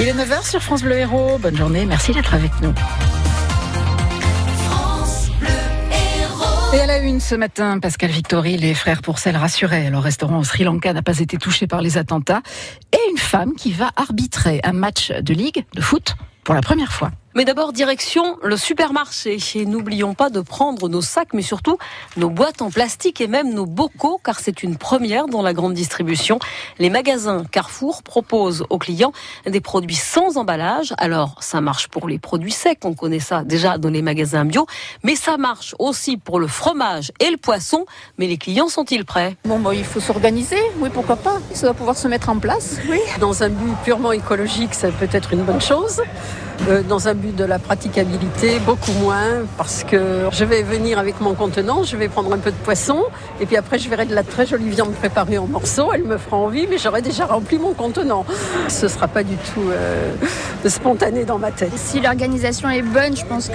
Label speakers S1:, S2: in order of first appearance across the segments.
S1: Il est 9h sur France Bleu Héros. Bonne journée, merci d'être avec nous. Et à la une ce matin, Pascal Victory, les frères Pourcel rassurés. Le restaurant au Sri Lanka n'a pas été touché par les attentats. Et une femme qui va arbitrer un match de ligue de foot pour la première fois.
S2: Mais d'abord, direction le supermarché. Et n'oublions pas de prendre nos sacs, mais surtout nos boîtes en plastique et même nos bocaux, car c'est une première dans la grande distribution. Les magasins Carrefour proposent aux clients des produits sans emballage. Alors, ça marche pour les produits secs, on connaît ça déjà dans les magasins bio, mais ça marche aussi pour le fromage et le poisson. Mais les clients sont-ils prêts?
S3: Bon, bon, il faut s'organiser, oui, pourquoi pas? Ça doit pouvoir se mettre en place, oui.
S4: Dans un but purement écologique, ça peut être une bonne chose. Euh, dans un but de la praticabilité, beaucoup moins, parce que je vais venir avec mon contenant, je vais prendre un peu de poisson, et puis après je verrai de la très jolie viande préparée en morceaux, elle me fera envie, mais j'aurai déjà rempli mon contenant. Ce ne sera pas du tout euh, spontané dans ma tête.
S5: Si l'organisation est bonne, je pense que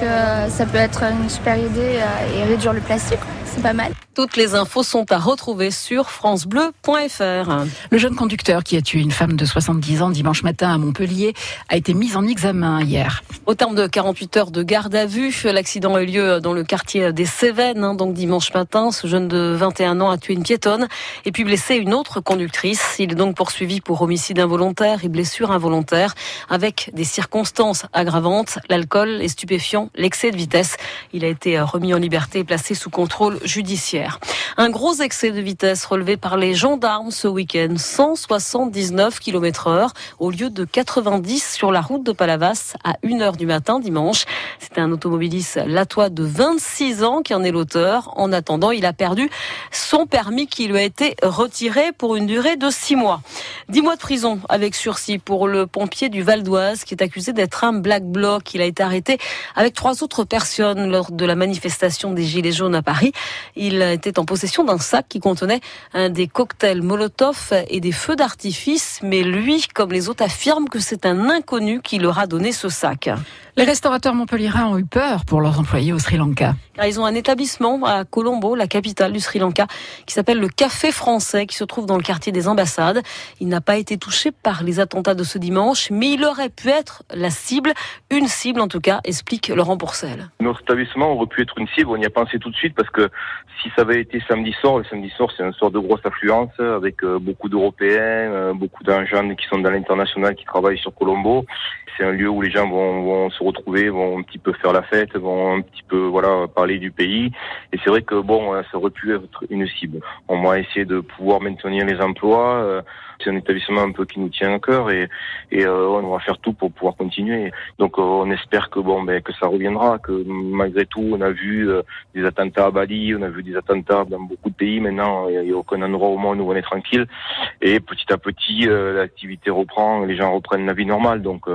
S5: ça peut être une super idée euh, et réduire le plastique c'est pas mal.
S2: Toutes les infos sont à retrouver sur francebleu.fr.
S1: Le jeune conducteur qui a tué une femme de 70 ans dimanche matin à Montpellier a été mis en examen hier.
S2: Au terme de 48 heures de garde à vue, l'accident a eu lieu dans le quartier des Cévennes, hein, donc dimanche matin. Ce jeune de 21 ans a tué une piétonne et puis blessé une autre conductrice. Il est donc poursuivi pour homicide involontaire et blessure involontaire avec des circonstances aggravantes, l'alcool, les stupéfiants, l'excès de vitesse. Il a été remis en liberté et placé sous contrôle judiciaire. Un gros excès de vitesse relevé par les gendarmes ce week-end, 179 km heure au lieu de 90 sur la route de Palavas à 1h du matin dimanche. C'était un automobiliste latois de 26 ans qui en est l'auteur. En attendant, il a perdu son permis qui lui a été retiré pour une durée de 6 mois. 10 mois de prison avec sursis pour le pompier du Val d'Oise qui est accusé d'être un black bloc. Il a été arrêté avec trois autres personnes lors de la manifestation des Gilets jaunes à Paris. Il était en possession d'un sac qui contenait des cocktails Molotov et des feux d'artifice, mais lui, comme les autres, affirme que c'est un inconnu qui leur a donné ce sac.
S1: Les restaurateurs montpelliérains ont eu peur pour leurs employés au Sri Lanka.
S2: ils ont un établissement à Colombo, la capitale du Sri Lanka, qui s'appelle le Café Français, qui se trouve dans le quartier des ambassades. Il n'a pas été touché par les attentats de ce dimanche, mais il aurait pu être la cible, une cible en tout cas, explique Laurent Pourcel.
S6: Notre établissement aurait pu être une cible, on y a pensé tout de suite parce que si ça avait été samedi soir, le samedi soir c'est un soir de grosse affluence avec euh, beaucoup d'Européens, euh, beaucoup d'agents qui sont dans l'international qui travaillent sur Colombo. C'est un lieu où les gens vont, vont se retrouver, vont un petit peu faire la fête, vont un petit peu voilà parler du pays. Et c'est vrai que bon, ça aurait pu être une cible. On va essayer de pouvoir maintenir les emplois. Euh, c'est un établissement un peu qui nous tient à cœur et, et euh, on va faire tout pour pouvoir continuer. Donc euh, on espère que bon ben que ça reviendra, que malgré tout on a vu des attentats à Bali, on a vu des attentats dans beaucoup de pays. Maintenant il n'y a aucun endroit au monde où on est tranquille. Et petit à petit l'activité reprend, les gens reprennent la vie normale. Donc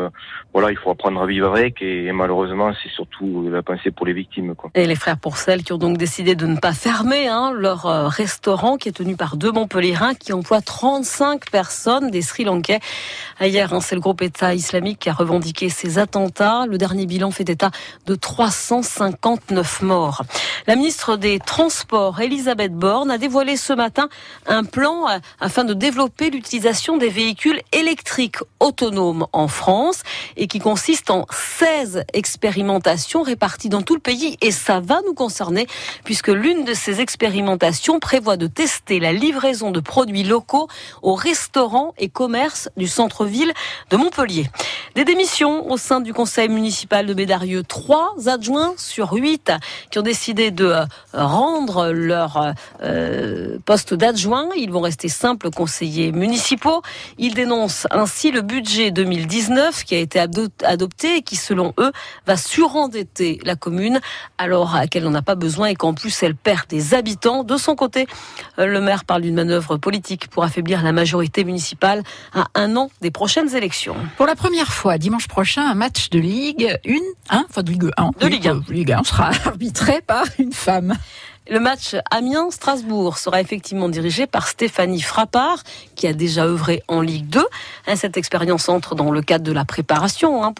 S6: voilà, il faut apprendre à vivre avec et, malheureusement, c'est surtout la pensée pour les victimes.
S2: Et les frères Pourcel qui ont donc décidé de ne pas fermer hein, leur euh, restaurant qui est tenu par deux Montpellierins qui emploient 35 personnes des Sri Lankais. Hier, hein, c'est le groupe État islamique qui a revendiqué ces attentats. Le dernier bilan fait état de 359 morts. La ministre des Transports, Elisabeth Borne, a dévoilé ce matin un plan euh, afin de développer l'utilisation des véhicules électriques autonomes en France et qui consiste en 16 expérimentations réparties dans tout le pays et ça va nous concerner puisque l'une de ces expérimentations prévoit de tester la livraison de produits locaux aux restaurants et commerces du centre-ville de Montpellier. Des démissions au sein du conseil municipal de Bédarieux. Trois adjoints sur huit qui ont décidé de euh, rendre leur euh, poste d'adjoint. Ils vont rester simples conseillers municipaux. Ils dénoncent ainsi le budget 2019 qui a été adopté et qui, selon eux, va surendetter la commune alors qu'elle n'en a pas besoin et qu'en plus elle perd des habitants. De son côté, euh, le maire parle d'une manœuvre politique pour affaiblir la majorité municipale à un an des prochaines élections.
S1: Pour la première fois, dimanche prochain, un match de Ligue 1, hein, enfin de Ligue 1,
S2: de Ligue 1.
S1: Ligue 1 sera arbitré par une femme.
S2: Le match Amiens-Strasbourg sera effectivement dirigé par Stéphanie Frappard, qui a déjà œuvré en Ligue 2. Hein, cette expérience entre dans le cadre de la préparation hein, pour